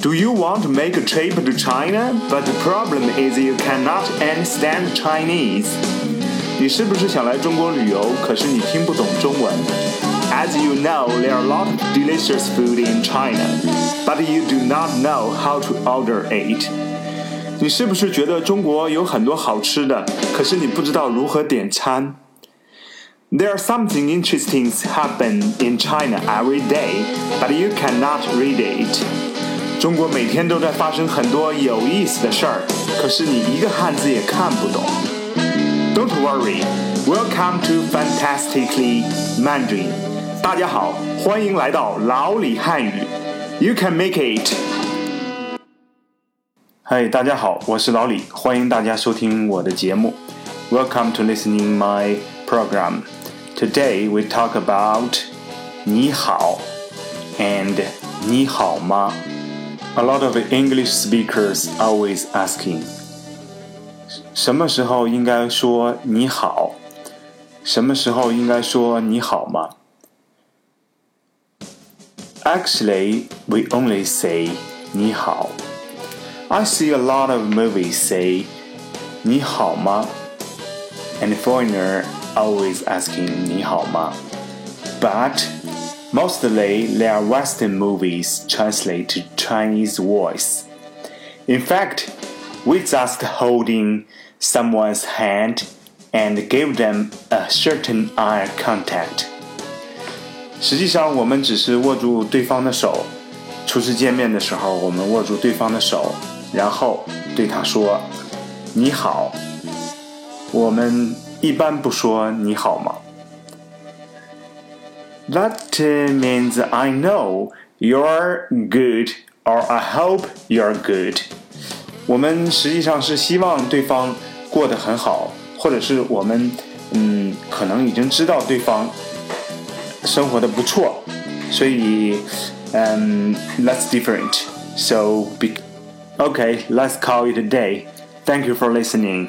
Do you want to make a trip to China? But the problem is you cannot understand Chinese. 你是不是想来中国旅游？可是你听不懂中文。As you know, there are a lot of delicious food in China, but you do not know how to order it. 你是不是觉得中国有很多好吃的，可是你不知道如何点餐？There are something interesting happen in China every day, but you cannot read it. 中国每天都在发生很多有意思的事儿，可是你一个汉字也看不懂。Don't worry, welcome to Fantastically Mandarin。大家好，欢迎来到老李汉语。You can make it。嗨，大家好，我是老李，欢迎大家收听我的节目。Welcome to listening my program. Today we talk about 你好 and 你好吗。 a lot of English speakers always asking，什么时候应该说你好？什么时候应该说你好吗？Actually, we only say 你好。I see a lot of movies say 你好吗？And foreigner always asking 你好吗？But Mostly, they are Western movies translated to Chinese voice. In fact, we just holding someone's hand and give them a certain eye contact. 实际上，我们只是握住对方的手。初次见面的时候，我们握住对方的手，然后对他说：“你好。”我们一般不说“你好吗”。 that means I know you're good or I hope you're good. 我们实际上是希望对方过得很好，或者是我们嗯可能已经知道对方生活的不错，所以嗯 that's different. So be okay, let's call it a day. Thank you for listening.